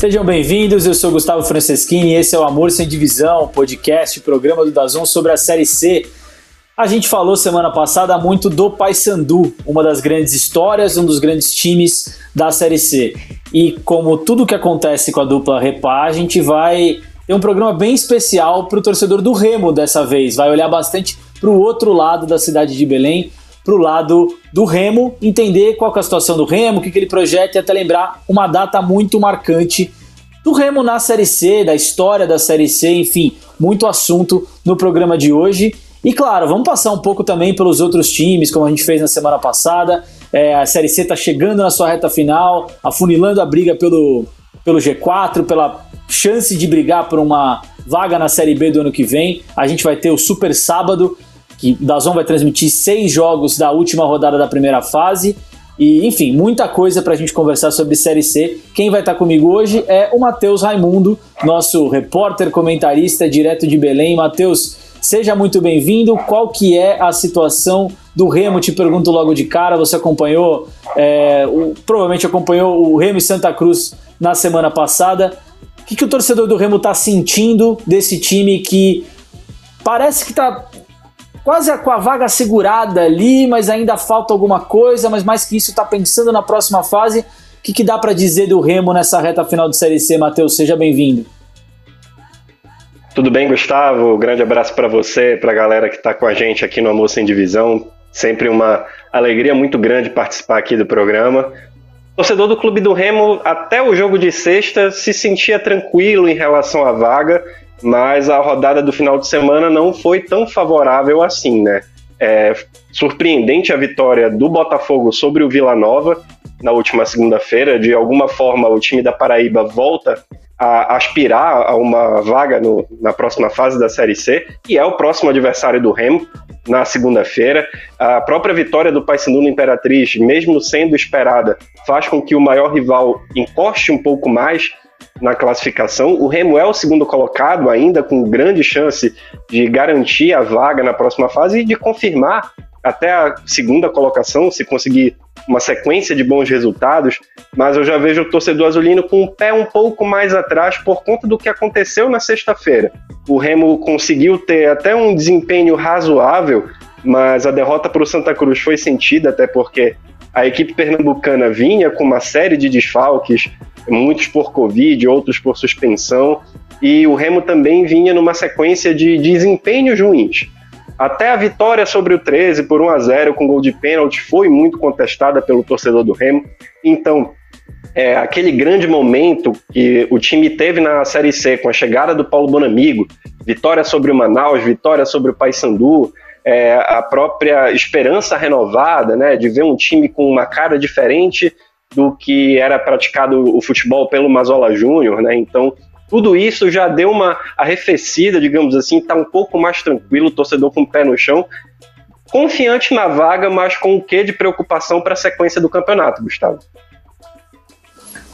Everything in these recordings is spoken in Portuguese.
Sejam bem-vindos, eu sou Gustavo Franceschini e esse é o Amor Sem Divisão, podcast, programa do Dazon sobre a Série C. A gente falou semana passada muito do Paysandu, uma das grandes histórias, um dos grandes times da Série C. E como tudo que acontece com a dupla Repá, a gente vai ter um programa bem especial para o torcedor do Remo dessa vez. Vai olhar bastante para o outro lado da cidade de Belém, para o lado do Remo, entender qual é a situação do Remo, o que, que ele projeta e até lembrar uma data muito marcante do Remo na Série C, da história da Série C, enfim, muito assunto no programa de hoje. E claro, vamos passar um pouco também pelos outros times, como a gente fez na semana passada. É, a Série C está chegando na sua reta final, afunilando a briga pelo, pelo G4, pela chance de brigar por uma vaga na Série B do ano que vem. A gente vai ter o Super Sábado, que Dazon vai transmitir seis jogos da última rodada da primeira fase. E, enfim, muita coisa para a gente conversar sobre Série C. Quem vai estar tá comigo hoje é o Matheus Raimundo, nosso repórter, comentarista direto de Belém. Matheus, seja muito bem-vindo. Qual que é a situação do Remo? Te pergunto logo de cara. Você acompanhou, é, o, provavelmente acompanhou o Remo e Santa Cruz na semana passada. O que, que o torcedor do Remo está sentindo desse time que parece que está quase com a vaga segurada ali, mas ainda falta alguma coisa, mas mais que isso está pensando na próxima fase. O que, que dá para dizer do Remo nessa reta final de Série C, Matheus? Seja bem-vindo. Tudo bem, Gustavo? Grande abraço para você, para a galera que está com a gente aqui no Almoço em Divisão. Sempre uma alegria muito grande participar aqui do programa. Torcedor do Clube do Remo, até o jogo de sexta, se sentia tranquilo em relação à vaga mas a rodada do final de semana não foi tão favorável assim, né? É surpreendente a vitória do Botafogo sobre o Vila Nova na última segunda-feira. De alguma forma, o time da Paraíba volta a aspirar a uma vaga no, na próxima fase da Série C, e é o próximo adversário do Remo na segunda-feira. A própria vitória do Paysandu no Imperatriz, mesmo sendo esperada, faz com que o maior rival encoste um pouco mais na classificação. O Remo é o segundo colocado, ainda com grande chance de garantir a vaga na próxima fase e de confirmar até a segunda colocação, se conseguir uma sequência de bons resultados. Mas eu já vejo o torcedor azulino com o pé um pouco mais atrás por conta do que aconteceu na sexta-feira. O Remo conseguiu ter até um desempenho razoável, mas a derrota para o Santa Cruz foi sentida, até porque a equipe pernambucana vinha com uma série de desfalques, muitos por Covid, outros por suspensão, e o Remo também vinha numa sequência de desempenhos ruins. Até a vitória sobre o 13 por 1 a 0 com gol de pênalti foi muito contestada pelo torcedor do Remo. Então, é, aquele grande momento que o time teve na Série C com a chegada do Paulo Bonamigo, vitória sobre o Manaus, vitória sobre o Paysandu, é, a própria esperança renovada, né, de ver um time com uma cara diferente do que era praticado o futebol pelo Mazola Júnior, né? Então, tudo isso já deu uma arrefecida, digamos assim, tá um pouco mais tranquilo, o torcedor com o pé no chão, confiante na vaga, mas com o quê de preocupação para a sequência do campeonato, Gustavo?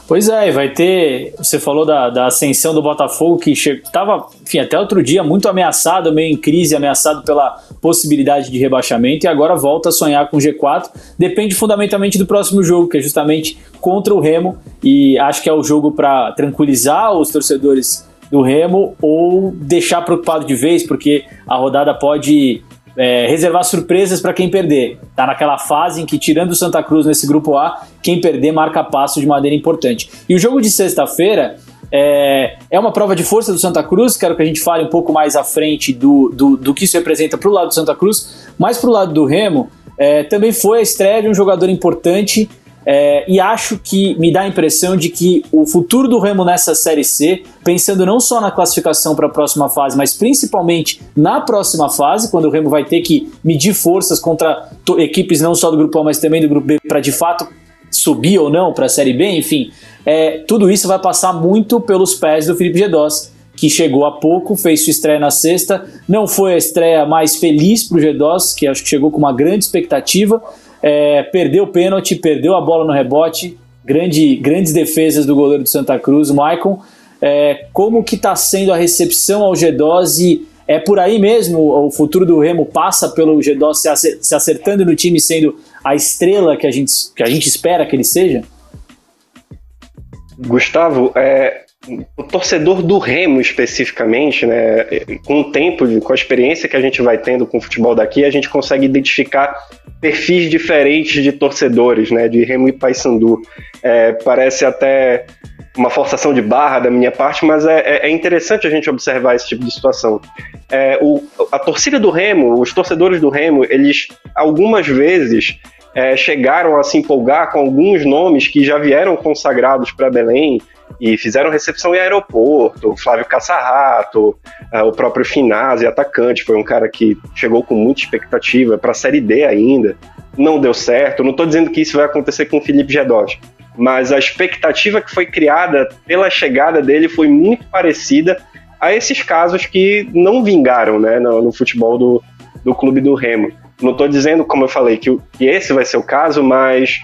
Pois é, vai ter. Você falou da, da ascensão do Botafogo, que estava, enfim, até outro dia muito ameaçado, meio em crise, ameaçado pela possibilidade de rebaixamento, e agora volta a sonhar com G4. Depende fundamentalmente do próximo jogo, que é justamente contra o Remo, e acho que é o jogo para tranquilizar os torcedores do Remo ou deixar preocupado de vez, porque a rodada pode é, reservar surpresas para quem perder. Tá naquela fase em que, tirando o Santa Cruz nesse grupo A, quem perder marca passo de maneira importante. E o jogo de sexta-feira é, é uma prova de força do Santa Cruz. Quero que a gente fale um pouco mais à frente do, do, do que isso representa para o lado do Santa Cruz, mas para o lado do Remo. É, também foi a estreia de um jogador importante é, e acho que me dá a impressão de que o futuro do Remo nessa Série C, pensando não só na classificação para a próxima fase, mas principalmente na próxima fase, quando o Remo vai ter que medir forças contra equipes não só do Grupo A, mas também do Grupo B, para de fato subir ou não para a Série B, enfim, é, tudo isso vai passar muito pelos pés do Felipe Gedós, que chegou há pouco, fez sua estreia na sexta, não foi a estreia mais feliz para o Gedós, que acho que chegou com uma grande expectativa, é, perdeu o pênalti, perdeu a bola no rebote, grande, grandes defesas do goleiro do Santa Cruz, Maicon. É, como que está sendo a recepção ao G12? É por aí mesmo o futuro do Remo passa pelo G12 se acertando no time, sendo a estrela que a gente, que a gente espera que ele seja? Gustavo, é, o torcedor do Remo especificamente, né, com o tempo, com a experiência que a gente vai tendo com o futebol daqui, a gente consegue identificar perfis diferentes de torcedores, né, de Remo e Paysandu. É, parece até uma forçação de barra da minha parte, mas é, é, é interessante a gente observar esse tipo de situação. É, o, a torcida do Remo, os torcedores do Remo, eles algumas vezes é, chegaram a se empolgar com alguns nomes que já vieram consagrados para Belém, e fizeram recepção em aeroporto. Flávio Caçarrato, uh, o próprio Finazzi, atacante, foi um cara que chegou com muita expectativa para a Série D ainda. Não deu certo. Não estou dizendo que isso vai acontecer com o Felipe Gedós, mas a expectativa que foi criada pela chegada dele foi muito parecida a esses casos que não vingaram né, no, no futebol do, do clube do Remo. Não estou dizendo, como eu falei, que, que esse vai ser o caso, mas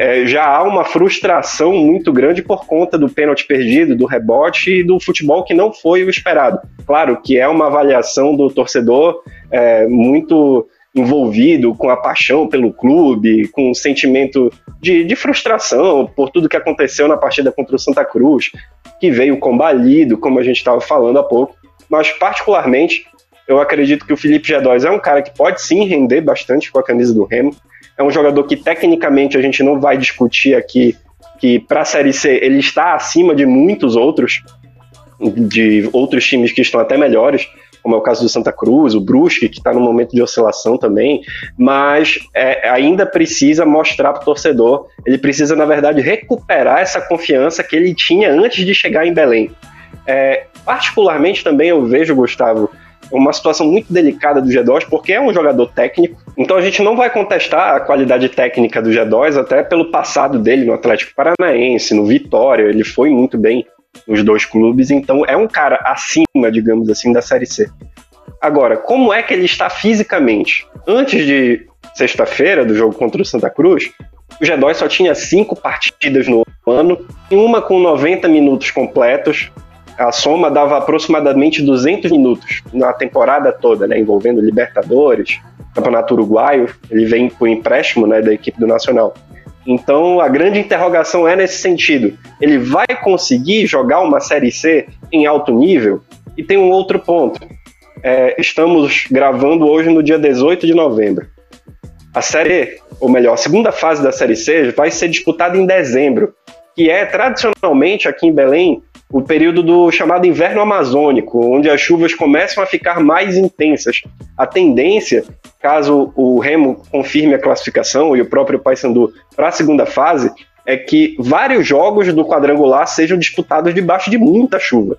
é, já há uma frustração muito grande por conta do pênalti perdido, do rebote e do futebol que não foi o esperado. Claro que é uma avaliação do torcedor é, muito envolvido com a paixão pelo clube, com o sentimento de, de, frustração por tudo que aconteceu na partida contra o Santa Cruz, que veio combalido, como a gente estava falando há pouco. Mas, particularmente, eu acredito que o Felipe Gedóis é um cara que pode sim render bastante com a camisa do Remo. É um jogador que tecnicamente a gente não vai discutir aqui que para a Série C ele está acima de muitos outros, de outros times que estão até melhores, como é o caso do Santa Cruz, o Brusque, que está no momento de oscilação também, mas é, ainda precisa mostrar para o torcedor, ele precisa, na verdade, recuperar essa confiança que ele tinha antes de chegar em Belém. É, particularmente também eu vejo, Gustavo, uma situação muito delicada do G2, porque é um jogador técnico. Então a gente não vai contestar a qualidade técnica do G2, até pelo passado dele no Atlético Paranaense, no Vitória, ele foi muito bem nos dois clubes, então é um cara acima, digamos assim, da Série C. Agora, como é que ele está fisicamente? Antes de sexta-feira, do jogo contra o Santa Cruz, o G2 só tinha cinco partidas no ano, uma com 90 minutos completos, a soma dava aproximadamente 200 minutos na temporada toda, né, envolvendo Libertadores, Campeonato Uruguaio, ele vem por empréstimo né, da equipe do Nacional. Então a grande interrogação é nesse sentido: ele vai conseguir jogar uma Série C em alto nível? E tem um outro ponto. É, estamos gravando hoje no dia 18 de novembro. A Série, ou melhor, a segunda fase da Série C vai ser disputada em dezembro, que é tradicionalmente aqui em Belém o período do chamado inverno amazônico, onde as chuvas começam a ficar mais intensas. A tendência, caso o Remo confirme a classificação e o próprio Paysandu para a segunda fase, é que vários jogos do quadrangular sejam disputados debaixo de muita chuva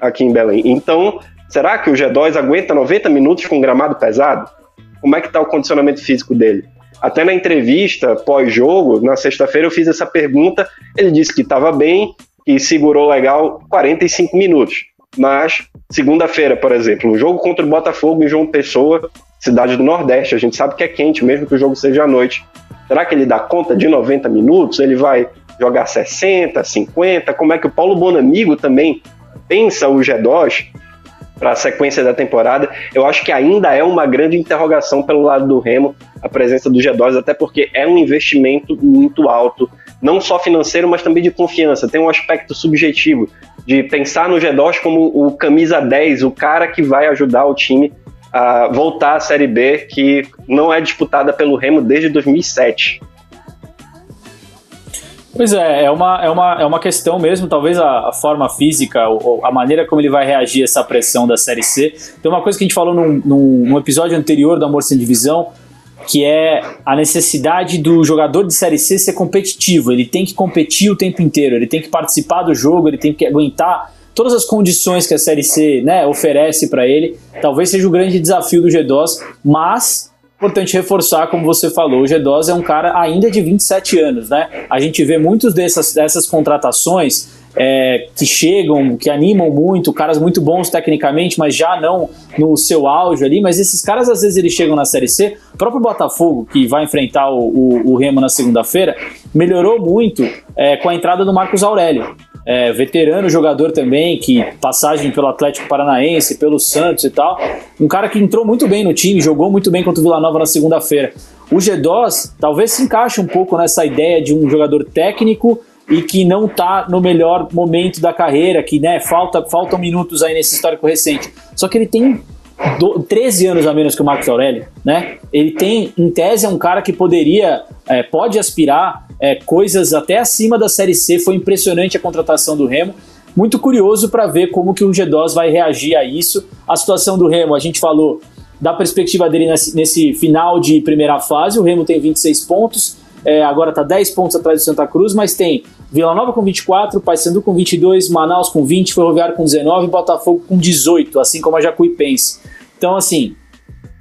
aqui em Belém. Então, será que o G2 aguenta 90 minutos com gramado pesado? Como é que está o condicionamento físico dele? Até na entrevista pós-jogo, na sexta-feira, eu fiz essa pergunta. Ele disse que estava bem, e segurou legal 45 minutos. Mas, segunda-feira, por exemplo, o jogo contra o Botafogo em João Pessoa, cidade do Nordeste, a gente sabe que é quente, mesmo que o jogo seja à noite. Será que ele dá conta de 90 minutos? Ele vai jogar 60, 50? Como é que o Paulo Bonamigo também pensa o G2 para a sequência da temporada? Eu acho que ainda é uma grande interrogação pelo lado do Remo a presença do G2, até porque é um investimento muito alto não só financeiro, mas também de confiança. Tem um aspecto subjetivo de pensar no G2 como o camisa 10, o cara que vai ajudar o time a voltar à Série B, que não é disputada pelo Remo desde 2007. Pois é, é uma, é uma, é uma questão mesmo, talvez a, a forma física, ou, a maneira como ele vai reagir a essa pressão da Série C. Tem uma coisa que a gente falou num, num, num episódio anterior do Amor Sem Divisão, que é a necessidade do jogador de Série C ser competitivo. Ele tem que competir o tempo inteiro, ele tem que participar do jogo, ele tem que aguentar todas as condições que a Série C né, oferece para ele. Talvez seja o grande desafio do G2, mas importante reforçar, como você falou, o G2 é um cara ainda de 27 anos, né? A gente vê muitos dessas, dessas contratações é, que chegam, que animam muito, caras muito bons tecnicamente, mas já não no seu auge ali. Mas esses caras, às vezes, eles chegam na Série C. O próprio Botafogo, que vai enfrentar o, o, o Remo na segunda-feira, melhorou muito é, com a entrada do Marcos Aurélio. É, veterano jogador também, que passagem pelo Atlético Paranaense, pelo Santos e tal. Um cara que entrou muito bem no time, jogou muito bem contra o Vila Nova na segunda-feira. O G2 talvez se encaixe um pouco nessa ideia de um jogador técnico e que não está no melhor momento da carreira, que né, falta, faltam minutos aí nesse histórico recente. Só que ele tem do, 13 anos a menos que o Marcos Aurélio, né? Ele tem, em tese, é um cara que poderia, é, pode aspirar é, coisas até acima da Série C. Foi impressionante a contratação do Remo. Muito curioso para ver como que o G2 vai reagir a isso. A situação do Remo, a gente falou da perspectiva dele nesse, nesse final de primeira fase. O Remo tem 26 pontos, é, agora está 10 pontos atrás do Santa Cruz, mas tem Vila Nova com 24, Paysandu com 22, Manaus com 20, Ferroviário com 19 e Botafogo com 18, assim como a Jacuipense. Então, assim,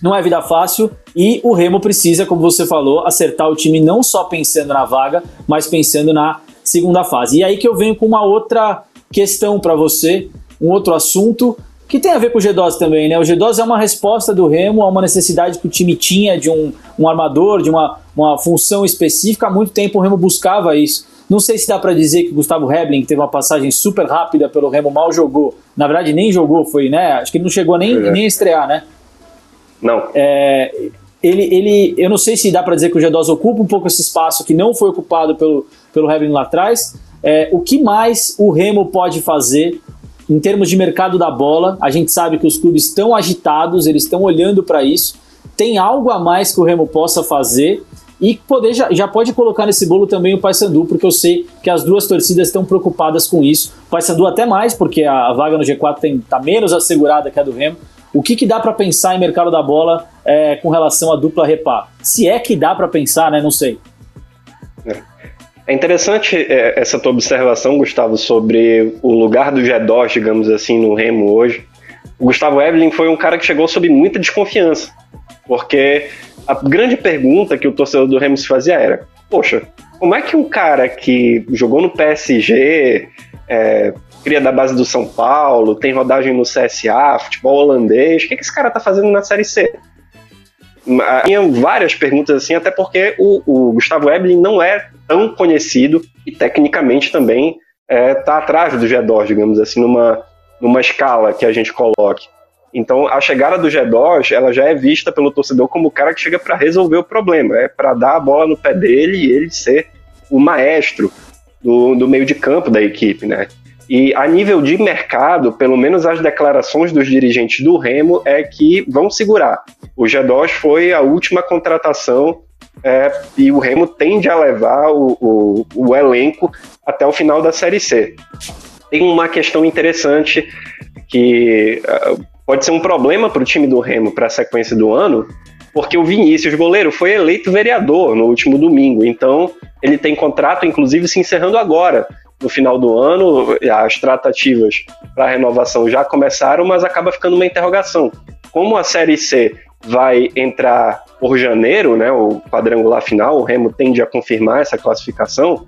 não é vida fácil e o Remo precisa, como você falou, acertar o time não só pensando na vaga, mas pensando na segunda fase. E aí que eu venho com uma outra questão para você, um outro assunto que tem a ver com o G12 também, né? O G12 é uma resposta do Remo a uma necessidade que o time tinha de um, um armador, de uma, uma função específica. Há muito tempo o Remo buscava isso. Não sei se dá para dizer que o Gustavo Hebling, que teve uma passagem super rápida pelo Remo, mal jogou. Na verdade, nem jogou, foi, né? Acho que ele não chegou nem, é. nem a estrear, né? Não. É, ele, ele, eu não sei se dá para dizer que o G2 ocupa um pouco esse espaço que não foi ocupado pelo, pelo Hebling lá atrás. É, o que mais o Remo pode fazer em termos de mercado da bola? A gente sabe que os clubes estão agitados, eles estão olhando para isso. Tem algo a mais que o Remo possa fazer? E poder já, já pode colocar nesse bolo também o Paysandu, porque eu sei que as duas torcidas estão preocupadas com isso. O Paysandu até mais, porque a, a vaga no G4 está menos assegurada que a do Remo. O que, que dá para pensar em mercado da bola é, com relação à dupla repá? Se é que dá para pensar, né? Não sei. É interessante é, essa tua observação, Gustavo, sobre o lugar do G2, digamos assim, no Remo hoje. O Gustavo Evelyn foi um cara que chegou sob muita desconfiança, porque a grande pergunta que o torcedor do Remo se fazia era: poxa, como é que um cara que jogou no PSG, é, cria da base do São Paulo, tem rodagem no CSA, futebol holandês, o que, que esse cara tá fazendo na Série C? Tinha várias perguntas assim, até porque o, o Gustavo Eblin não é tão conhecido e tecnicamente também está é, tá atrás do G2, digamos assim, numa, numa escala que a gente coloque. Então, a chegada do G2, ela já é vista pelo torcedor como o cara que chega para resolver o problema, é para dar a bola no pé dele e ele ser o maestro do, do meio de campo da equipe, né? E a nível de mercado, pelo menos as declarações dos dirigentes do Remo é que vão segurar. O G2 foi a última contratação é, e o Remo tende a levar o, o, o elenco até o final da Série C. Tem uma questão interessante que uh, pode ser um problema para o time do Remo para a sequência do ano, porque o Vinícius, goleiro, foi eleito vereador no último domingo, então ele tem contrato, inclusive, se encerrando agora. No final do ano, as tratativas para a renovação já começaram, mas acaba ficando uma interrogação. Como a Série C vai entrar por janeiro, né, o quadrangular final, o Remo tende a confirmar essa classificação,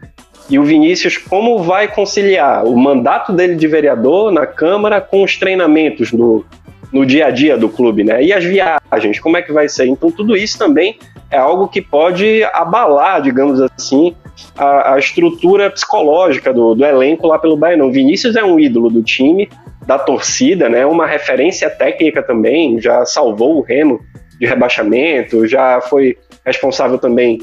e o Vinícius, como vai conciliar o mandato dele de vereador na Câmara com os treinamentos no, no dia a dia do clube, né? E as viagens, como é que vai ser? Então, tudo isso também é algo que pode abalar, digamos assim, a, a estrutura psicológica do, do, elenco lá pelo Bahia. O Vinícius é um ídolo do time, da torcida, né? Uma referência técnica também, já salvou o Remo de rebaixamento, já foi responsável também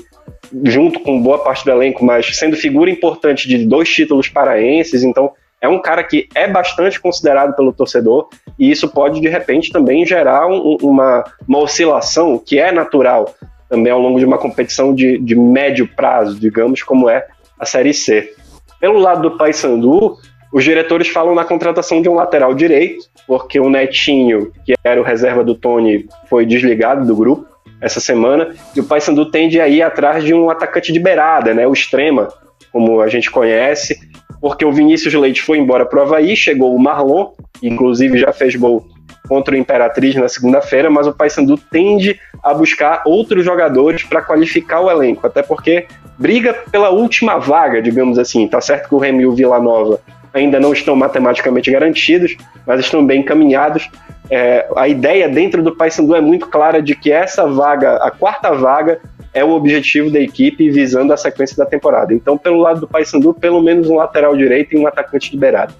junto com boa parte do elenco, mas sendo figura importante de dois títulos paraenses, então é um cara que é bastante considerado pelo torcedor e isso pode de repente também gerar um, uma, uma oscilação que é natural também ao longo de uma competição de, de médio prazo, digamos, como é a Série C. Pelo lado do Paysandu, os diretores falam na contratação de um lateral direito, porque o Netinho, que era o reserva do Tony, foi desligado do grupo essa semana, e o Paysandu tende a ir atrás de um atacante de beirada, né, o extrema, como a gente conhece, porque o Vinícius Leite foi embora para o Havaí, chegou o Marlon, inclusive já fez gol contra o Imperatriz na segunda-feira, mas o Paysandu tende a buscar outros jogadores para qualificar o elenco, até porque briga pela última vaga, digamos assim. Tá certo que o Remy e o Vila Nova ainda não estão matematicamente garantidos, mas estão bem encaminhados. É, a ideia dentro do Paysandu é muito clara de que essa vaga, a quarta vaga, é o objetivo da equipe visando a sequência da temporada. Então, pelo lado do Paysandu, pelo menos um lateral direito e um atacante liberado.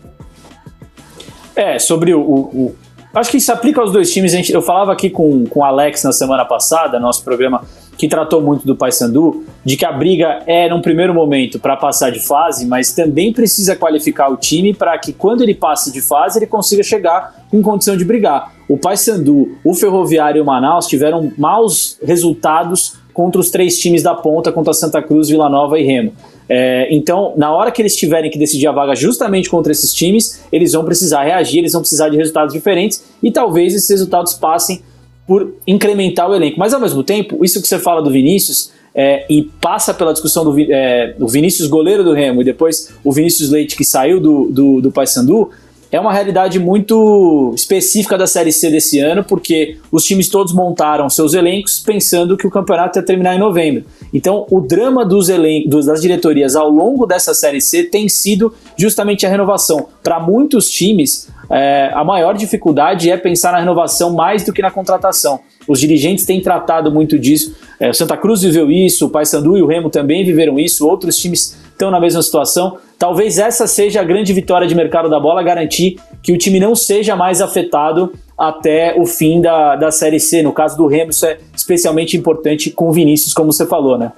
É, sobre o, o, Acho que isso aplica aos dois times. Eu falava aqui com, com o Alex na semana passada, nosso programa que tratou muito do Paysandu, de que a briga é, num primeiro momento, para passar de fase, mas também precisa qualificar o time para que, quando ele passe de fase, ele consiga chegar em condição de brigar. O Paysandu, o Ferroviário e o Manaus tiveram maus resultados contra os três times da ponta, contra Santa Cruz, Vila Nova e Remo. É, então, na hora que eles tiverem que decidir a vaga justamente contra esses times, eles vão precisar reagir, eles vão precisar de resultados diferentes e talvez esses resultados passem por incrementar o elenco. Mas ao mesmo tempo, isso que você fala do Vinícius é, e passa pela discussão do, é, do, Vinícius goleiro do Remo e depois o Vinícius Leite que saiu do, do, do Paysandu, é uma realidade muito específica da Série C desse ano, porque os times todos montaram seus elencos pensando que o campeonato ia terminar em novembro. Então, o drama dos elencos, das diretorias ao longo dessa Série C tem sido justamente a renovação. Para muitos times, é, a maior dificuldade é pensar na renovação mais do que na contratação. Os dirigentes têm tratado muito disso. É, o Santa Cruz viveu isso, o Paysandu e o Remo também viveram isso, outros times estão na mesma situação. Talvez essa seja a grande vitória de mercado da bola, garantir que o time não seja mais afetado até o fim da, da Série C. No caso do Remo, isso é especialmente importante com o Vinícius, como você falou, né?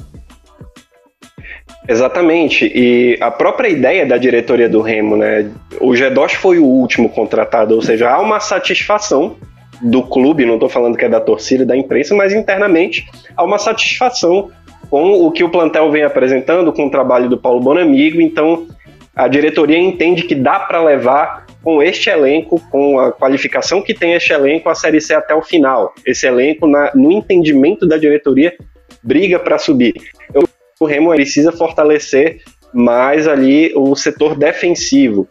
Exatamente, e a própria ideia da diretoria do Remo, né? O Gedos foi o último contratado, ou seja, há uma satisfação do clube, não estou falando que é da torcida, da imprensa, mas internamente há uma satisfação com o que o plantel vem apresentando, com o trabalho do Paulo Bonamigo, então a diretoria entende que dá para levar com este elenco, com a qualificação que tem este elenco, a Série C até o final. Esse elenco, na, no entendimento da diretoria, briga para subir. Eu o Remo precisa fortalecer mais ali o setor defensivo.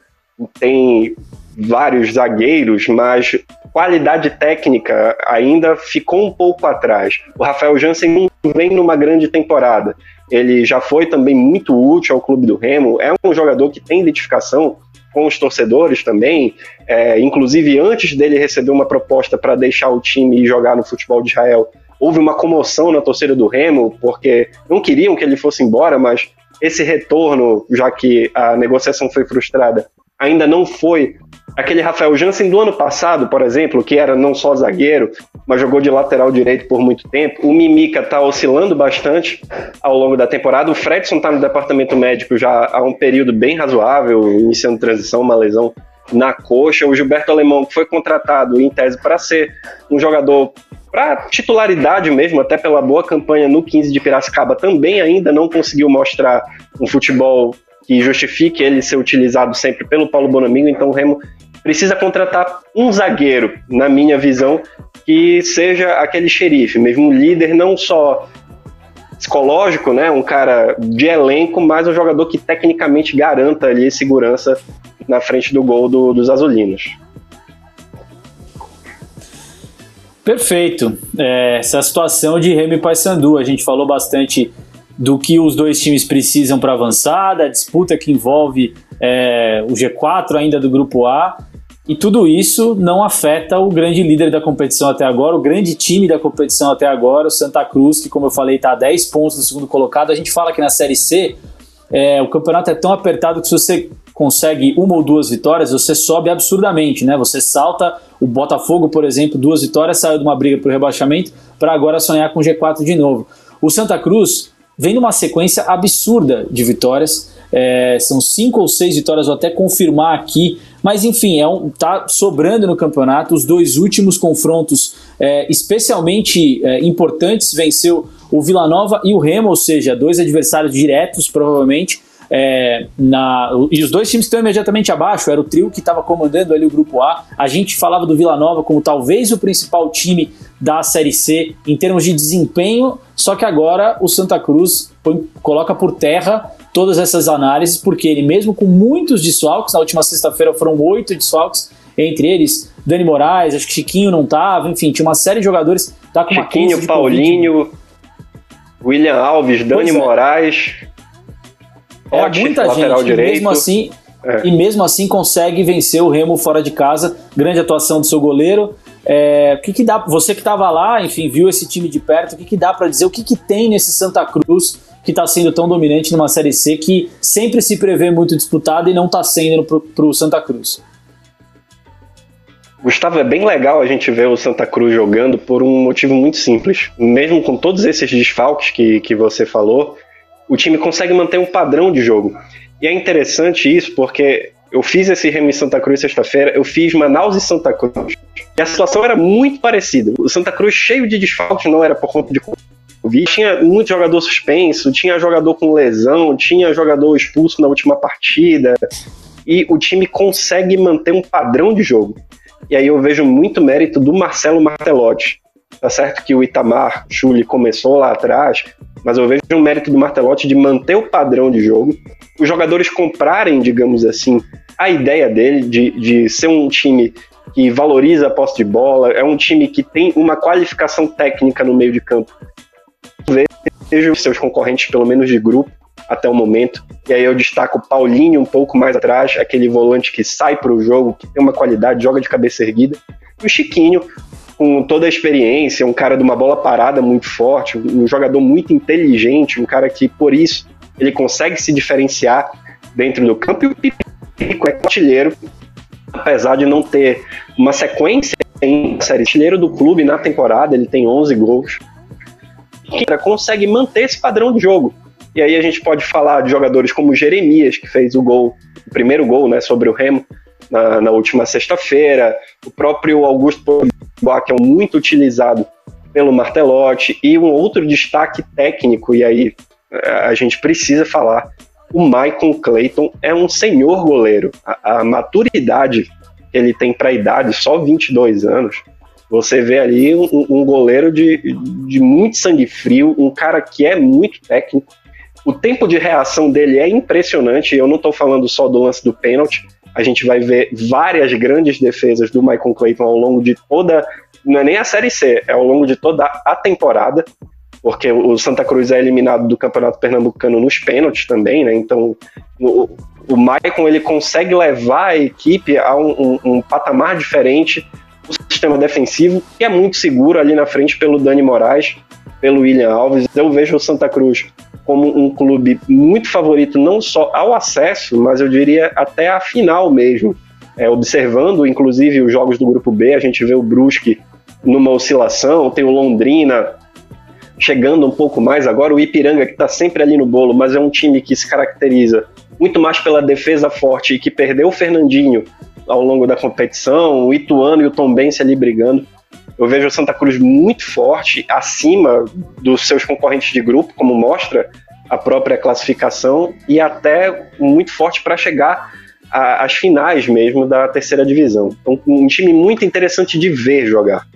Tem vários zagueiros, mas qualidade técnica ainda ficou um pouco atrás. O Rafael Jansen vem numa grande temporada. Ele já foi também muito útil ao clube do Remo. É um jogador que tem identificação com os torcedores também. É, inclusive, antes dele receber uma proposta para deixar o time e jogar no futebol de Israel, houve uma comoção na torcida do Remo, porque não queriam que ele fosse embora, mas esse retorno, já que a negociação foi frustrada, ainda não foi aquele Rafael Jansen do ano passado, por exemplo, que era não só zagueiro, mas jogou de lateral direito por muito tempo. O Mimica está oscilando bastante ao longo da temporada. O Fredson está no departamento médico já há um período bem razoável, iniciando transição, uma lesão na coxa. O Gilberto Alemão, que foi contratado em tese para ser um jogador para titularidade mesmo, até pela boa campanha no 15 de Piracicaba, também ainda não conseguiu mostrar um futebol que justifique ele ser utilizado sempre pelo Paulo Bonamigo, então o Remo precisa contratar um zagueiro, na minha visão, que seja aquele xerife, mesmo um líder não só psicológico, né, um cara de elenco, mas um jogador que tecnicamente garanta ali segurança na frente do gol do, dos azulinos. Perfeito. É, essa situação de Remy Paysandu, a gente falou bastante do que os dois times precisam para avançar, da disputa que envolve é, o G4 ainda do Grupo A, e tudo isso não afeta o grande líder da competição até agora, o grande time da competição até agora, o Santa Cruz, que, como eu falei, está a 10 pontos no segundo colocado. A gente fala que na Série C é, o campeonato é tão apertado que se você consegue uma ou duas vitórias, você sobe absurdamente, né? Você salta o Botafogo, por exemplo, duas vitórias, saiu de uma briga por rebaixamento para agora sonhar com G4 de novo. O Santa Cruz vem numa sequência absurda de vitórias. É, são cinco ou seis vitórias, vou até confirmar aqui, mas enfim, é um, tá sobrando no campeonato. Os dois últimos confrontos, é, especialmente é, importantes, venceu o Vila Nova e o Remo, ou seja, dois adversários diretos, provavelmente. É, na, e os dois times estão imediatamente abaixo, era o trio que estava comandando ali o grupo A. A gente falava do Vila Nova como talvez o principal time da Série C em termos de desempenho, só que agora o Santa Cruz põe, coloca por terra todas essas análises, porque ele mesmo com muitos desfalques, na última sexta-feira foram oito desfalques, entre eles Dani Moraes, acho que Chiquinho não estava, enfim, tinha uma série de jogadores, tá com Chiquinho, Paulinho, William Alves, Dani é. Moraes, é muita gente, direito. mesmo assim, é. e mesmo assim consegue vencer o Remo fora de casa. Grande atuação do seu goleiro. É, o que, que dá? Você que estava lá, enfim, viu esse time de perto. O que, que dá para dizer? O que, que tem nesse Santa Cruz que está sendo tão dominante numa série C que sempre se prevê muito disputada e não está sendo para o Santa Cruz? Gustavo, é bem legal a gente ver o Santa Cruz jogando por um motivo muito simples. Mesmo com todos esses desfalques que, que você falou, o time consegue manter um padrão de jogo. E é interessante isso porque eu fiz esse Remo em Santa Cruz sexta-feira, eu fiz Manaus e Santa Cruz. E a situação era muito parecida. O Santa Cruz cheio de desfalques, não era por conta de Covid. Tinha muito jogador suspenso, tinha jogador com lesão, tinha jogador expulso na última partida. E o time consegue manter um padrão de jogo. E aí eu vejo muito mérito do Marcelo Martelotti. Tá certo que o Itamar Chuli começou lá atrás, mas eu vejo um mérito do Martelotti de manter o padrão de jogo. Os jogadores comprarem, digamos assim, a ideia dele de, de ser um time que valoriza a posse de bola, é um time que tem uma qualificação técnica no meio de campo. Vejo seus concorrentes, pelo menos de grupo, até o momento. E aí eu destaco o Paulinho um pouco mais atrás, aquele volante que sai para o jogo, que tem uma qualidade, joga de cabeça erguida. E o Chiquinho, com toda a experiência, um cara de uma bola parada muito forte, um jogador muito inteligente, um cara que, por isso, ele consegue se diferenciar dentro do campo. E o Pipico é artilheiro, apesar de não ter uma sequência em série artilheiro do clube na temporada, ele tem 11 gols. Que consegue manter esse padrão de jogo. E aí a gente pode falar de jogadores como Jeremias, que fez o gol, o primeiro gol né, sobre o Remo na, na última sexta-feira, o próprio Augusto Pogba, que é muito utilizado pelo Martelotti, e um outro destaque técnico, e aí a gente precisa falar, o Maicon Clayton é um senhor goleiro. A, a maturidade que ele tem para a idade, só 22 anos, você vê ali um, um goleiro de, de muito sangue frio, um cara que é muito técnico, o tempo de reação dele é impressionante. Eu não estou falando só do lance do pênalti. A gente vai ver várias grandes defesas do Michael Clayton ao longo de toda. Não é nem a Série C, é ao longo de toda a temporada. Porque o Santa Cruz é eliminado do Campeonato Pernambucano nos pênaltis também, né? Então o, o Maicon ele consegue levar a equipe a um, um, um patamar diferente o sistema defensivo, que é muito seguro ali na frente pelo Dani Moraes, pelo William Alves. Eu vejo o Santa Cruz como um clube muito favorito, não só ao acesso, mas eu diria até a final mesmo. É, observando, inclusive, os jogos do Grupo B, a gente vê o Brusque numa oscilação, tem o Londrina chegando um pouco mais agora, o Ipiranga que está sempre ali no bolo, mas é um time que se caracteriza muito mais pela defesa forte e que perdeu o Fernandinho ao longo da competição, o Ituano e o Tombense ali brigando. Eu vejo o Santa Cruz muito forte, acima dos seus concorrentes de grupo, como mostra a própria classificação, e até muito forte para chegar às finais mesmo da terceira divisão. Então, um time muito interessante de ver jogar.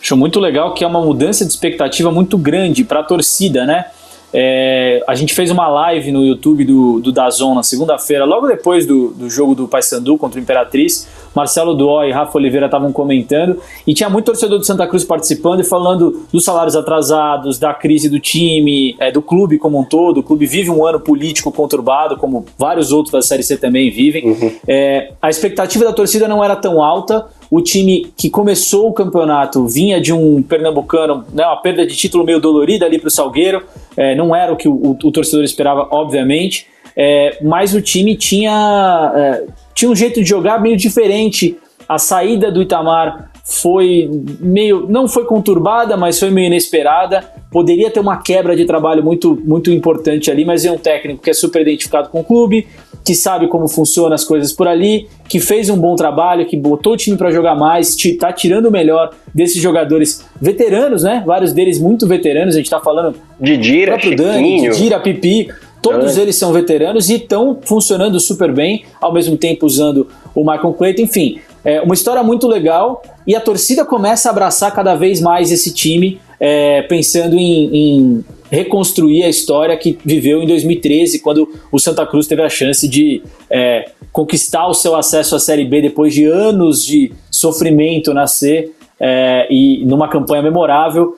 Acho muito legal que é uma mudança de expectativa muito grande para a torcida, né? É, a gente fez uma live no YouTube do, do Dazon na segunda-feira, logo depois do, do jogo do Paysandu contra o Imperatriz. Marcelo Duó e Rafa Oliveira estavam comentando e tinha muito torcedor do Santa Cruz participando e falando dos salários atrasados, da crise do time, é, do clube como um todo. O clube vive um ano político conturbado, como vários outros da Série C também vivem. Uhum. É, a expectativa da torcida não era tão alta o time que começou o campeonato vinha de um pernambucano, né, uma perda de título meio dolorida ali para o Salgueiro, é, não era o que o, o, o torcedor esperava, obviamente, é, mas o time tinha, é, tinha um jeito de jogar meio diferente. A saída do Itamar foi meio. não foi conturbada, mas foi meio inesperada. Poderia ter uma quebra de trabalho muito, muito importante ali, mas é um técnico que é super identificado com o clube, que sabe como funcionam as coisas por ali, que fez um bom trabalho, que botou o time para jogar mais, está tirando o melhor desses jogadores veteranos, né? Vários deles muito veteranos, a gente está falando Didira, próprio Dani, Didira, Pipi, todos eles são veteranos e estão funcionando super bem, ao mesmo tempo usando o Michael Clayton, enfim, é uma história muito legal e a torcida começa a abraçar cada vez mais esse time, é, pensando em, em, reconstruir a história que viveu em 2013, quando o Santa Cruz teve a chance de é, conquistar o seu acesso à Série B depois de anos de sofrimento na C é, e numa campanha memorável.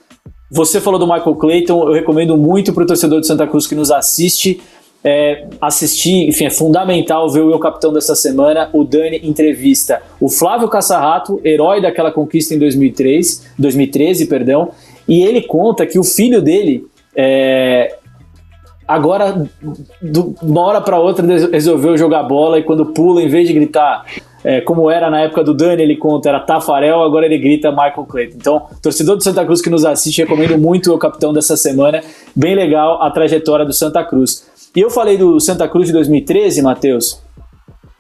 Você falou do Michael Clayton, eu recomendo muito para o torcedor de Santa Cruz que nos assiste é, assistir, enfim, é fundamental ver o meu capitão dessa semana, o Dani entrevista o Flávio Cassarrato, herói daquela conquista em 2003, 2013, perdão, e ele conta que o filho dele é, agora, de uma hora para outra, resolveu jogar bola e quando pula, em vez de gritar é, como era na época do Dani, ele conta, era Tafarel, agora ele grita Michael Clayton. Então, torcedor do Santa Cruz que nos assiste, recomendo muito o capitão dessa semana. Bem legal a trajetória do Santa Cruz. E eu falei do Santa Cruz de 2013, Matheus.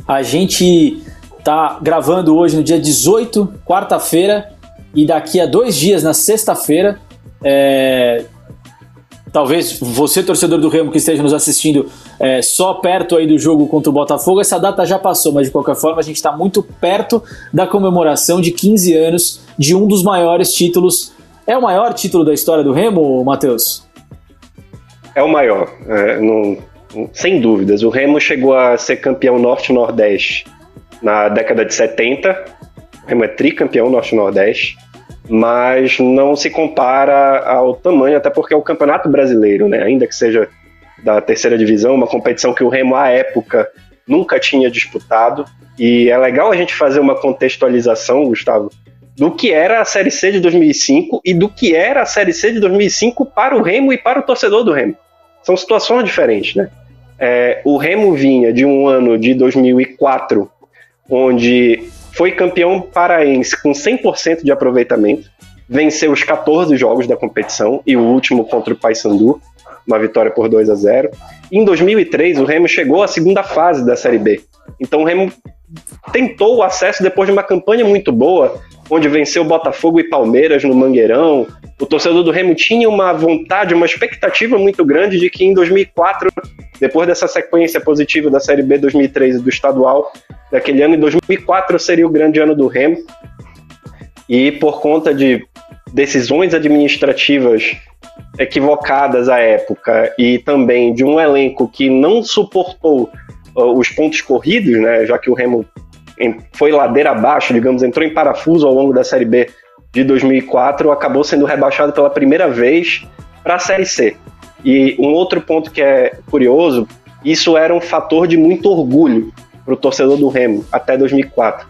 A gente tá gravando hoje no dia 18, quarta-feira, e daqui a dois dias, na sexta-feira, é, talvez você, torcedor do Remo, que esteja nos assistindo é, só perto aí do jogo contra o Botafogo, essa data já passou, mas de qualquer forma a gente está muito perto da comemoração de 15 anos de um dos maiores títulos. É o maior título da história do Remo, Matheus? É o maior, é, sem dúvidas. O Remo chegou a ser campeão norte-nordeste na década de 70. O Remo é tricampeão norte-nordeste mas não se compara ao tamanho, até porque é o Campeonato Brasileiro, né? Ainda que seja da terceira divisão, uma competição que o Remo à época nunca tinha disputado. E é legal a gente fazer uma contextualização, Gustavo, do que era a Série C de 2005 e do que era a Série C de 2005 para o Remo e para o torcedor do Remo. São situações diferentes, né? É, o Remo vinha de um ano de 2004, onde foi campeão paraense com 100% de aproveitamento, venceu os 14 jogos da competição e o último contra o Paysandu, uma vitória por 2 a 0. em 2003, o Remo chegou à segunda fase da Série B. Então o Remo tentou o acesso depois de uma campanha muito boa, onde venceu Botafogo e Palmeiras no Mangueirão. O torcedor do Remo tinha uma vontade, uma expectativa muito grande de que em 2004, depois dessa sequência positiva da Série B 2003 e do estadual daquele ano, em 2004 seria o grande ano do Remo. E por conta de decisões administrativas equivocadas à época e também de um elenco que não suportou uh, os pontos corridos, né, já que o Remo foi ladeira abaixo, digamos, entrou em parafuso ao longo da Série B de 2004, acabou sendo rebaixado pela primeira vez para a Série C. E um outro ponto que é curioso, isso era um fator de muito orgulho para o torcedor do Remo até 2004.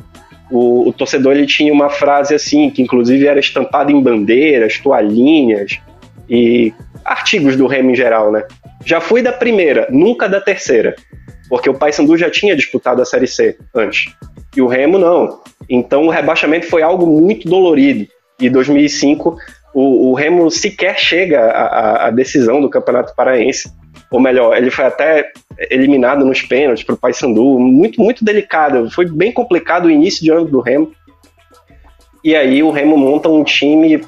O, o, torcedor ele tinha uma frase assim, que inclusive era estampada em bandeiras, toalhinhas e artigos do Remo em geral, né? Já fui da primeira, nunca da terceira, porque o Paysandu já tinha disputado a Série C antes e o Remo não. Então o rebaixamento foi algo muito dolorido. E 2005 o, o Remo sequer chega à, à, decisão do Campeonato Paraense. Ou melhor, ele foi até eliminado nos pênaltis para o Paysandu. Muito, muito delicado. Foi bem complicado o início de ano do Remo. E aí o Remo monta um time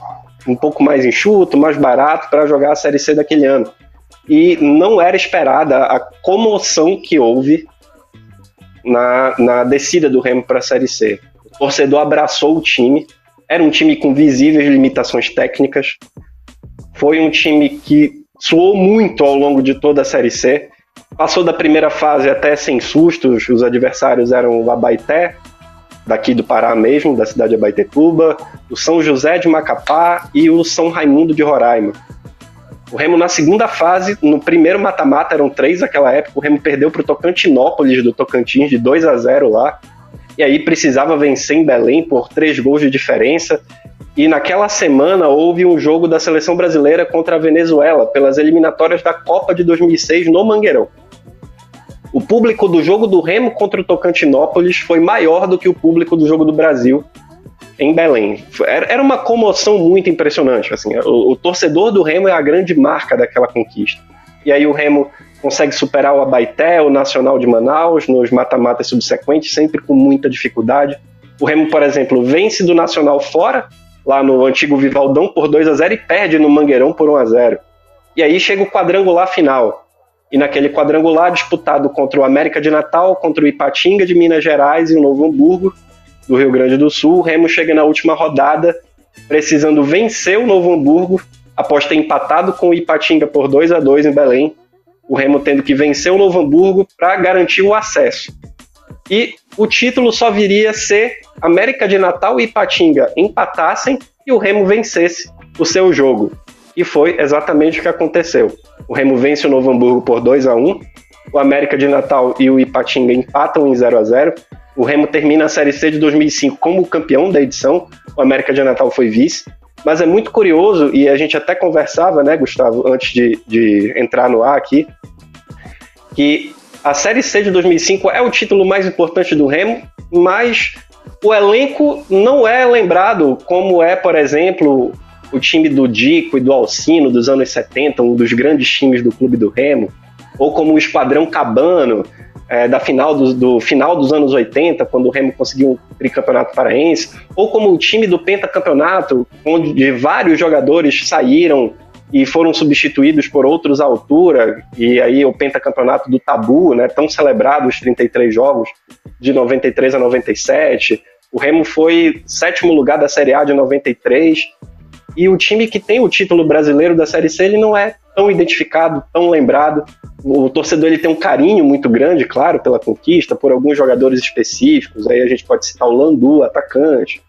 um pouco mais enxuto, mais barato para jogar a Série C daquele ano. E não era esperada a comoção que houve na, na descida do Remo para a Série C. O torcedor abraçou o time, era um time com visíveis limitações técnicas, foi um time que suou muito ao longo de toda a Série C, passou da primeira fase até sem sustos, os adversários eram o Abaité, daqui do Pará mesmo, da cidade de o São José de Macapá e o São Raimundo de Roraima. O Remo na segunda fase, no primeiro mata-mata, eram três naquela época, o Remo perdeu para o Tocantinópolis do Tocantins de 2 a 0 lá. E aí precisava vencer em Belém por três gols de diferença. E naquela semana houve um jogo da seleção brasileira contra a Venezuela, pelas eliminatórias da Copa de 2006 no Mangueirão. O público do jogo do Remo contra o Tocantinópolis foi maior do que o público do jogo do Brasil em Belém. Era uma comoção muito impressionante. Assim, o, o, torcedor do Remo é a grande marca daquela conquista. E aí o Remo consegue superar o Abaité, o Nacional de Manaus, nos mata-matas subsequentes, sempre com muita dificuldade. O Remo, por exemplo, vence do Nacional fora, lá no antigo Vivaldão, por 2 a 0 e perde no Mangueirão por 1 a 0 E aí chega o quadrangular final. E naquele quadrangular disputado contra o América de Natal, contra o Ipatinga de Minas Gerais e o Novo Hamburgo, do Rio Grande do Sul. O Remo chega na última rodada precisando vencer o Novo Hamburgo após ter empatado com o Ipatinga por 2 a 2 em Belém. O Remo tendo que vencer o Novo Hamburgo para garantir o acesso. E o título só viria se América de Natal e Ipatinga empatassem e o Remo vencesse o seu jogo. E foi exatamente o que aconteceu. O Remo vence o Novo Hamburgo por 2 a 1 o América de Natal e o Ipatinga empatam em 0 a 0 o Remo termina a Série C de 2005 como campeão da edição, o América de Natal foi vice. Mas é muito curioso, e a gente até conversava, né, Gustavo, antes de, de entrar no ar aqui, que A Série C de 2005 é o título mais importante do Remo, mas o elenco não é lembrado como é, por exemplo, o time do Dico e do Alcino dos anos 70, um dos grandes times do clube do Remo, ou como o Esquadrão Cabano, é, da final do, do, final dos anos 80, quando o Remo conseguiu um tricampeonato paraense, ou como o time do pentacampeonato, onde vários jogadores saíram e foram substituídos por outros à altura, e aí o pentacampeonato do Tabu, né, tão celebrado os 33 jogos de 93 a 97. O Remo foi sétimo lugar da Série A de 93, e o time que tem o título brasileiro da Série C, ele não é tão identificado, tão lembrado. O torcedor ele tem um carinho muito grande, claro, pela conquista, por alguns jogadores específicos. Aí a gente pode citar o Landu, atacante,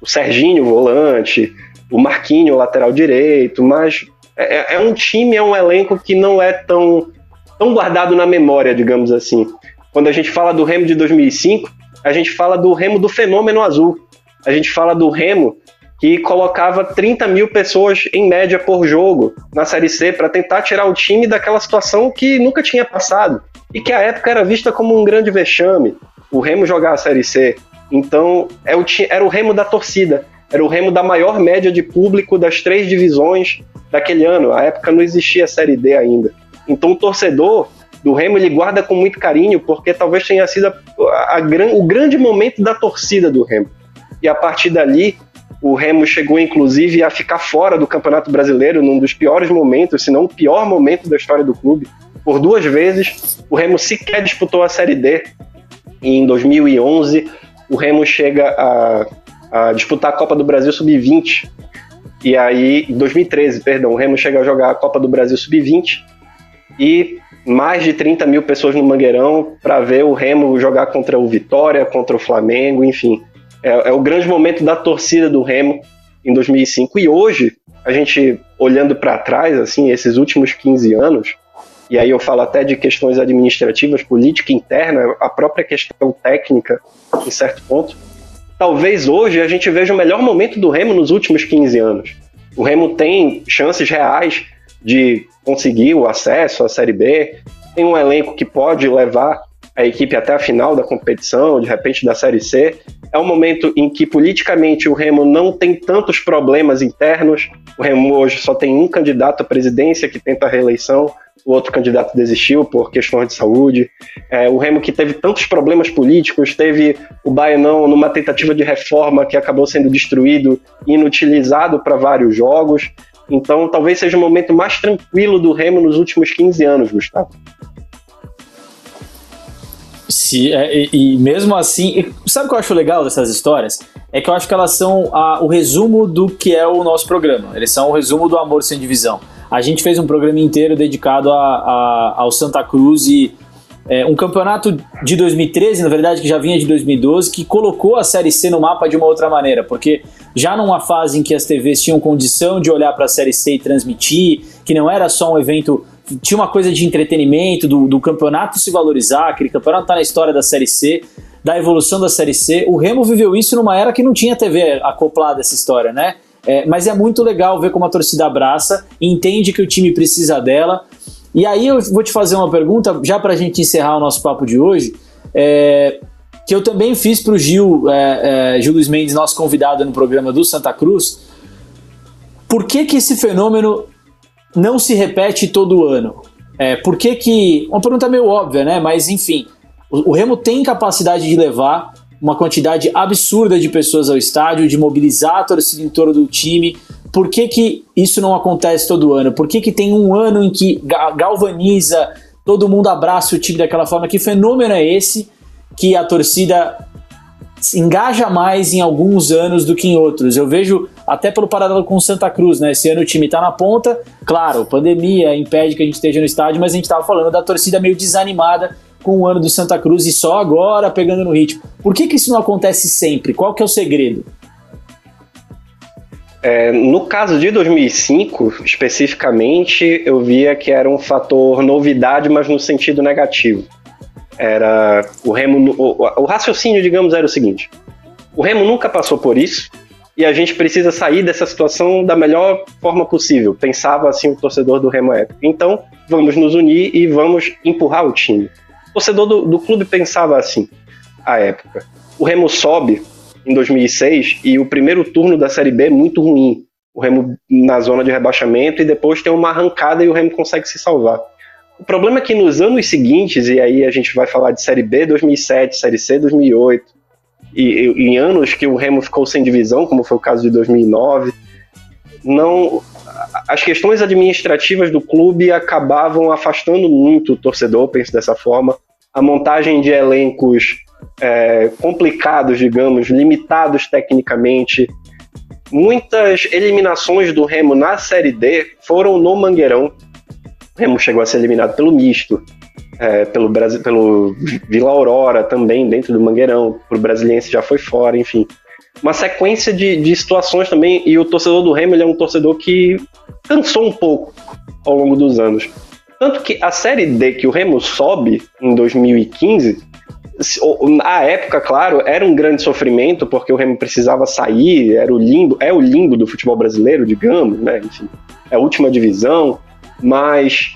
o Serginho, volante, o Marquinho, lateral direito, mas é, é, um time, é um elenco que não é tão, tão guardado na memória, digamos assim. Quando a gente fala do Remo de 2005, a gente fala do Remo do fenômeno azul. A gente fala do Remo que colocava 30 mil pessoas em média por jogo na Série C para tentar tirar o time daquela situação que nunca tinha passado e que à época era vista como um grande vexame o Remo jogar a Série C. Então é era o Remo da torcida, era o Remo da maior média de público das três divisões daquele ano. À época não existia a Série D ainda. Então o torcedor do Remo ele guarda com muito carinho porque talvez tenha sido a, a, a, o grande momento da torcida do Remo. E a partir dali o Remo chegou, inclusive, a ficar fora do Campeonato Brasileiro num dos piores momentos, se não o pior momento da história do clube. Por duas vezes, o Remo sequer disputou a Série D. E em 2011, o Remo chega a, a disputar a Copa do Brasil Sub-20. E aí, em 2013, perdão, o Remo chega a jogar a Copa do Brasil Sub-20 e mais de 30 mil pessoas no Mangueirão para ver o Remo jogar contra o Vitória, contra o Flamengo, enfim é, é o grande momento da torcida do Remo em 2005. E hoje, a gente olhando para trás, assim, esses últimos 15 anos, e aí eu falo até de questões administrativas, política interna, a própria questão técnica, em certo ponto, talvez hoje a gente veja o melhor momento do Remo nos últimos 15 anos. O Remo tem chances reais de conseguir o acesso à Série B, tem um elenco que pode levar a equipe até a final da competição, de repente da Série C. É um momento em que politicamente o Remo não tem tantos problemas internos. O Remo hoje só tem um candidato à presidência que tenta a reeleição, o outro candidato desistiu por questões de saúde. É, o Remo que teve tantos problemas políticos, teve o Baianão numa tentativa de reforma que acabou sendo destruído e inutilizado para vários jogos. Então, talvez seja o momento mais tranquilo do Remo nos últimos 15 anos, Gustavo. Se, é, e, mesmo assim, sabe o que eu acho legal dessas histórias? É que eu acho que elas são a, o resumo do que é o nosso programa. Eles são o resumo do Amor Sem Divisão. A gente fez um programa inteiro dedicado a, a, ao Santa Cruz e é, um campeonato de 2013, na verdade, que já vinha de 2012, que colocou a Série C no mapa de uma outra maneira, porque já numa fase em que as TVs tinham condição de olhar para a Série C e transmitir, que não era só um evento tinha uma coisa de entretenimento, do, do campeonato se valorizar, aquele campeonato tá na história da Série C, da evolução da Série C. O Remo viveu isso numa era que não tinha TV acoplada essa história, né? É, mas é muito legal ver como a torcida abraça, entende que o time precisa dela. E aí eu vou te fazer uma pergunta, já para a gente encerrar o nosso papo de hoje, é, que eu também fiz para o Gil, é, é, Gil Luiz Mendes, nosso convidado no programa do Santa Cruz. Por que, que esse fenômeno não se repete todo ano? É, por que que... Uma pergunta meio óbvia, né? Mas, enfim, o, o Remo tem capacidade de levar uma quantidade absurda de pessoas ao estádio, de mobilizar a torcida em torno do time. Por que, que isso não acontece todo ano? Por que, que tem um ano em que galvaniza, todo mundo abraça o time daquela forma? Que fenômeno é esse que a torcida engaja mais em alguns anos do que em outros. Eu vejo até pelo paralelo com o Santa Cruz, né? Esse ano o time tá na ponta, claro, pandemia impede que a gente esteja no estádio, mas a gente tava falando da torcida meio desanimada com o ano do Santa Cruz e só agora pegando no ritmo. Por que, que isso não acontece sempre? Qual que é o segredo? É, no caso de 2005, especificamente, eu via que era um fator novidade, mas no sentido negativo. Era o Remo. O, o raciocínio, digamos, era o seguinte: o Remo nunca passou por isso e a gente precisa sair dessa situação da melhor forma possível. Pensava assim o torcedor do Remo época. Então, vamos nos unir e vamos empurrar o time. torcedor do, do clube pensava assim, à época. O Remo sobe em 2006 e o primeiro turno da Série B é muito ruim. O Remo na zona de rebaixamento e depois tem uma arrancada e o Remo consegue se salvar. O problema é que nos anos seguintes, e aí a gente vai falar de Série B 2007, Série C 2008, e, em anos que o Remo ficou sem divisão, como foi o caso de 2009, não as questões administrativas do clube acabavam afastando muito o torcedor, penso dessa forma. A montagem de elencos é, complicados, digamos, limitados tecnicamente. Muitas eliminações do Remo na Série D foram no Mangueirão. O Remo chegou a ser eliminado pelo Misto, é, pelo, Brasil, pelo Vila Aurora também, dentro do Mangueirão. Pro Brasiliense já foi fora, enfim. Uma sequência de, de situações também, e o torcedor do Remo é um torcedor que cansou um pouco ao longo dos anos. Tanto que a Série D que o Remo sobe em 2015 na época, claro, era um grande sofrimento porque o Remo precisava sair, era o limbo, é o limbo do futebol brasileiro, digamos, né? Enfim, é a última divisão, mas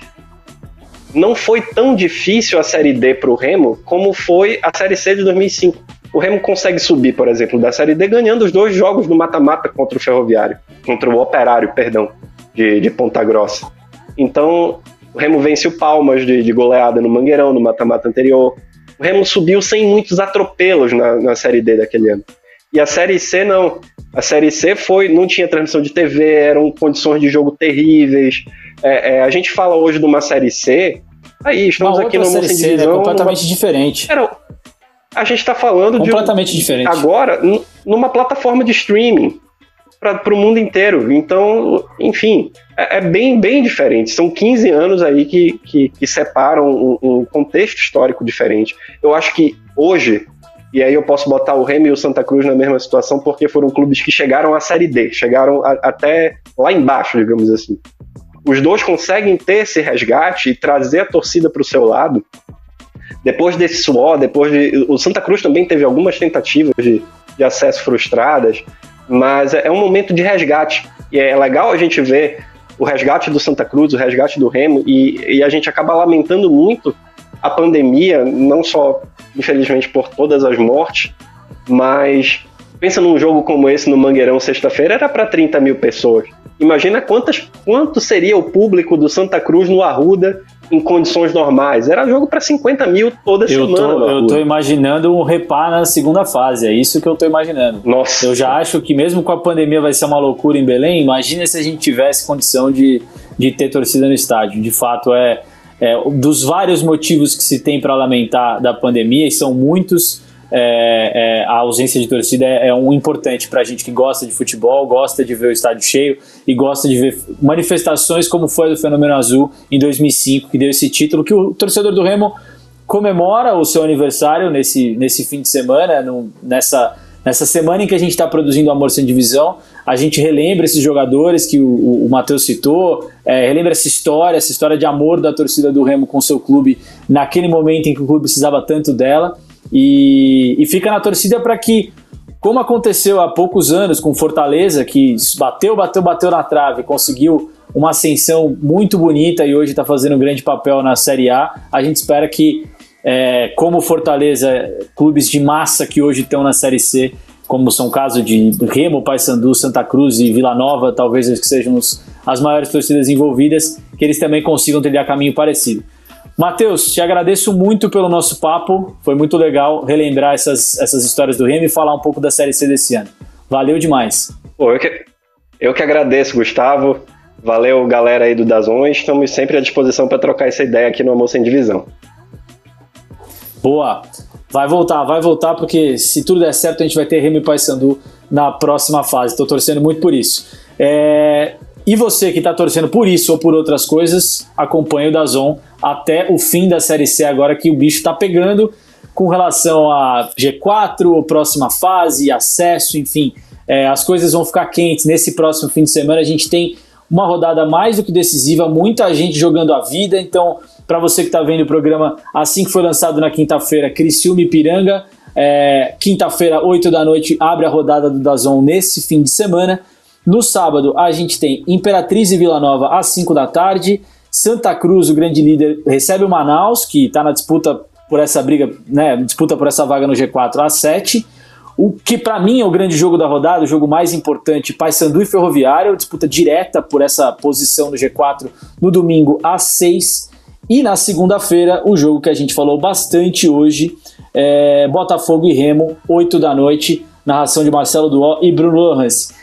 não foi tão difícil a Série D para o Remo como foi a Série C de 2005. O Remo consegue subir, por exemplo, da Série D ganhando os dois jogos no mata-mata contra o Ferroviário, contra o Operário, perdão, de, de Ponta Grossa. Então, o Remo vence o Palmas de, de goleada no Mangueirão, no mata-mata anterior o Remo subiu sem muitos atropelos na, na Série D daquele ano. E a Série C não. A Série C foi, não tinha transmissão de TV, eram condições de jogo terríveis. É, é, a gente fala hoje de uma Série C. Aí, estamos uma aqui no Série C, né? completamente diferente. Era, a gente está falando completamente de diferente. agora numa plataforma de streaming para o mundo inteiro. Então, enfim, é, é, bem, bem diferente. São 15 anos aí que, que, que separam um, um, contexto histórico diferente. Eu acho que hoje, e aí eu posso botar o Remy e o Santa Cruz na mesma situação, porque foram clubes que chegaram à Série D, chegaram a, até lá embaixo, digamos assim. Os dois conseguem ter esse resgate e trazer a torcida para o seu lado. Depois desse suor, depois de. O Santa Cruz também teve algumas tentativas de, de acesso frustradas mas é, é um momento de resgate. E é legal a gente ver o resgate do Santa Cruz, o resgate do Remo, e, e a gente acaba lamentando muito a pandemia, não só, infelizmente, por todas as mortes, mas pensa num jogo como esse no Mangueirão sexta-feira, era para 30 mil pessoas. Imagina quantas, quanto seria o público do Santa Cruz no Arruda em condições normais. Era jogo para 50 mil toda eu semana. Tô, eu tô imaginando um repá na segunda fase, é isso que eu tô imaginando. Nossa. Eu já acho que mesmo com a pandemia vai ser uma loucura em Belém, imagina se a gente tivesse condição de, de ter torcida no estádio. De fato, é, é dos vários motivos que se tem para lamentar da pandemia, e são muitos, é, é, a ausência de torcida é, é um importante para a gente que gosta de futebol, gosta de ver o estádio cheio e gosta de ver manifestações como foi do Fenômeno Azul em 2005, que deu esse título, que o torcedor do Remo comemora o seu aniversário nesse, nesse fim de semana, no, nessa, nessa semana em que a gente está produzindo Amor Sem Divisão. A gente relembra esses jogadores que o, o, o Matheus citou, é, relembra essa história, essa história de amor da torcida do Remo com seu clube naquele momento em que o clube precisava tanto dela. E, e fica na torcida para que, como aconteceu há poucos anos com Fortaleza, que bateu, bateu, bateu na trave, conseguiu uma ascensão muito bonita e hoje está fazendo um grande papel na Série A, a gente espera que, é, como Fortaleza, clubes de massa que hoje estão na Série C, como são o caso de Remo, Paysandu, Santa Cruz e Vila Nova, talvez que sejam os, as maiores torcidas envolvidas, que eles também consigam trilhar caminho parecido. Matheus, te agradeço muito pelo nosso papo. Foi muito legal relembrar essas, essas histórias do Remo e falar um pouco da Série C desse ano. Valeu demais. Pô, eu, que, eu que agradeço, Gustavo. Valeu, galera aí do Dazon. Estamos sempre à disposição para trocar essa ideia aqui no Almoço em Divisão. Boa. Vai voltar, vai voltar, porque se tudo der certo, a gente vai ter Remo e Paysandu na próxima fase. Estou torcendo muito por isso. É... E você que está torcendo por isso ou por outras coisas, acompanhe o Dazon até o fim da Série C, agora que o bicho está pegando com relação a G4, próxima fase, acesso, enfim. É, as coisas vão ficar quentes. Nesse próximo fim de semana a gente tem uma rodada mais do que decisiva, muita gente jogando a vida. Então, para você que está vendo o programa assim que foi lançado na quinta-feira, Criciúma e Piranga, é, quinta-feira, 8 da noite, abre a rodada do Dazon nesse fim de semana. No sábado, a gente tem Imperatriz e Vila Nova às 5 da tarde. Santa Cruz, o grande líder, recebe o Manaus, que está na disputa por essa briga, né, disputa por essa vaga no G4 a 7. O que para mim é o grande jogo da rodada, o jogo mais importante, Paysandu e Ferroviário, disputa direta por essa posição no G4 no domingo às 6. E na segunda-feira, o jogo que a gente falou bastante hoje, é Botafogo e Remo, 8 da noite, narração de Marcelo Duó e Bruno Lohans.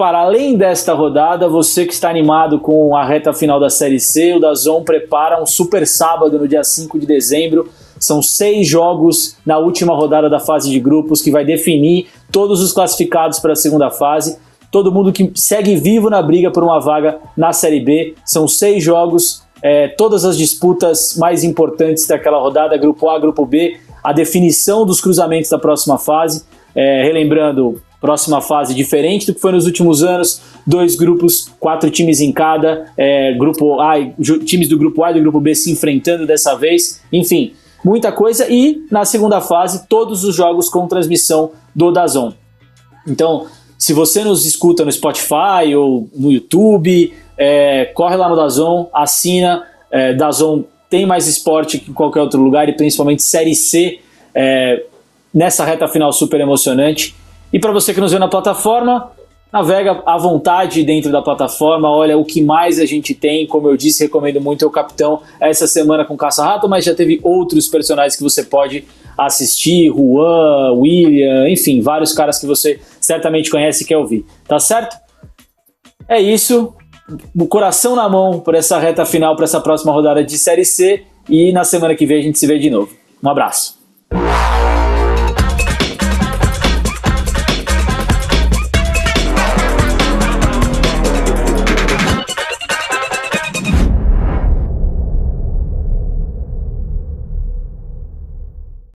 Para além desta rodada, você que está animado com a reta final da Série C, o Dazon prepara um super sábado no dia 5 de dezembro. São seis jogos na última rodada da fase de grupos que vai definir todos os classificados para a segunda fase. Todo mundo que segue vivo na briga por uma vaga na Série B. São seis jogos, é, todas as disputas mais importantes daquela rodada, grupo A, grupo B, a definição dos cruzamentos da próxima fase. É, relembrando, próxima fase diferente do que foi nos últimos anos, dois grupos, quatro times em cada, é, grupo A, times do grupo A e do grupo B se enfrentando dessa vez, enfim, muita coisa. E na segunda fase todos os jogos com transmissão do Dazon. Então, se você nos escuta no Spotify ou no YouTube, é, corre lá no Dazon, assina, é, Dazon tem mais esporte que qualquer outro lugar e principalmente Série C, é, nessa reta final super emocionante. E para você que nos vê na plataforma, navega à vontade dentro da plataforma, olha o que mais a gente tem, como eu disse, recomendo muito o Capitão essa semana com Caça Rato, mas já teve outros personagens que você pode assistir, Juan, William, enfim, vários caras que você certamente conhece e quer ouvir, tá certo? É isso, o coração na mão por essa reta final, para essa próxima rodada de Série C, e na semana que vem a gente se vê de novo. Um abraço.